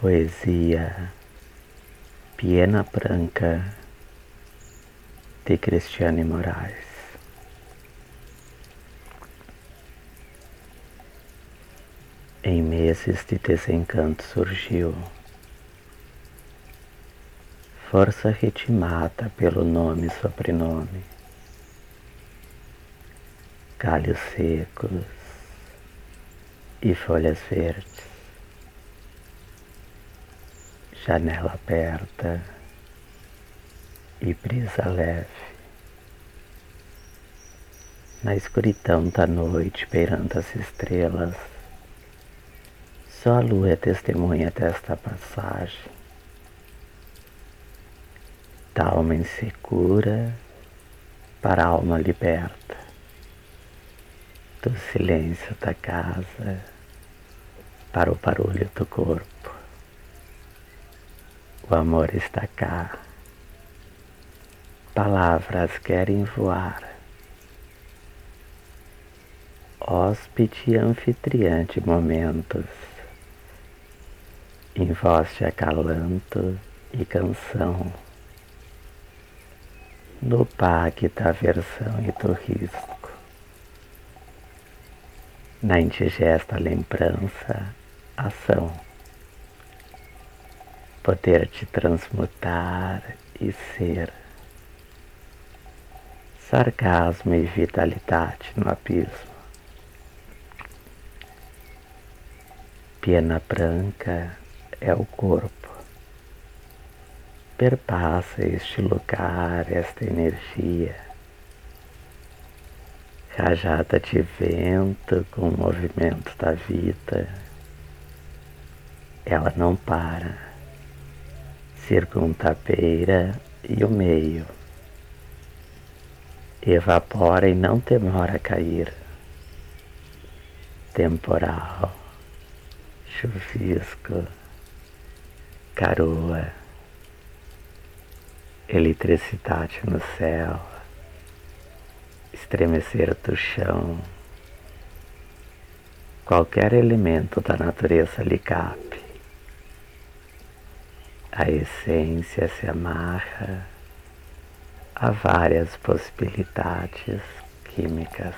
Poesia Piena Branca de Cristiane Moraes. Em meses de desencanto surgiu força ritmada pelo nome e sobrenome, galhos secos e folhas verdes janela aberta e brisa leve. Na escuridão da noite, beirando as estrelas, só a lua é testemunha desta passagem. Da alma insegura para a alma liberta, do silêncio da casa para o barulho do corpo. O amor está cá. Palavras querem voar. Hóspede e anfitriã de momentos. Em voz de acalanto e canção. No pague da aversão e do risco. Na indigesta lembrança, ação poder te transmutar e ser. Sarcasmo e vitalidade no abismo. Pena branca é o corpo. Perpassa este lugar, esta energia. Rajada de vento com o movimento da vida. Ela não para circuntapeira e o meio. Evapora e não demora a cair. Temporal, chuvisco, caroa, eletricidade no céu, estremecer do chão, qualquer elemento da natureza lhe cabe a essência se amarra a várias possibilidades químicas.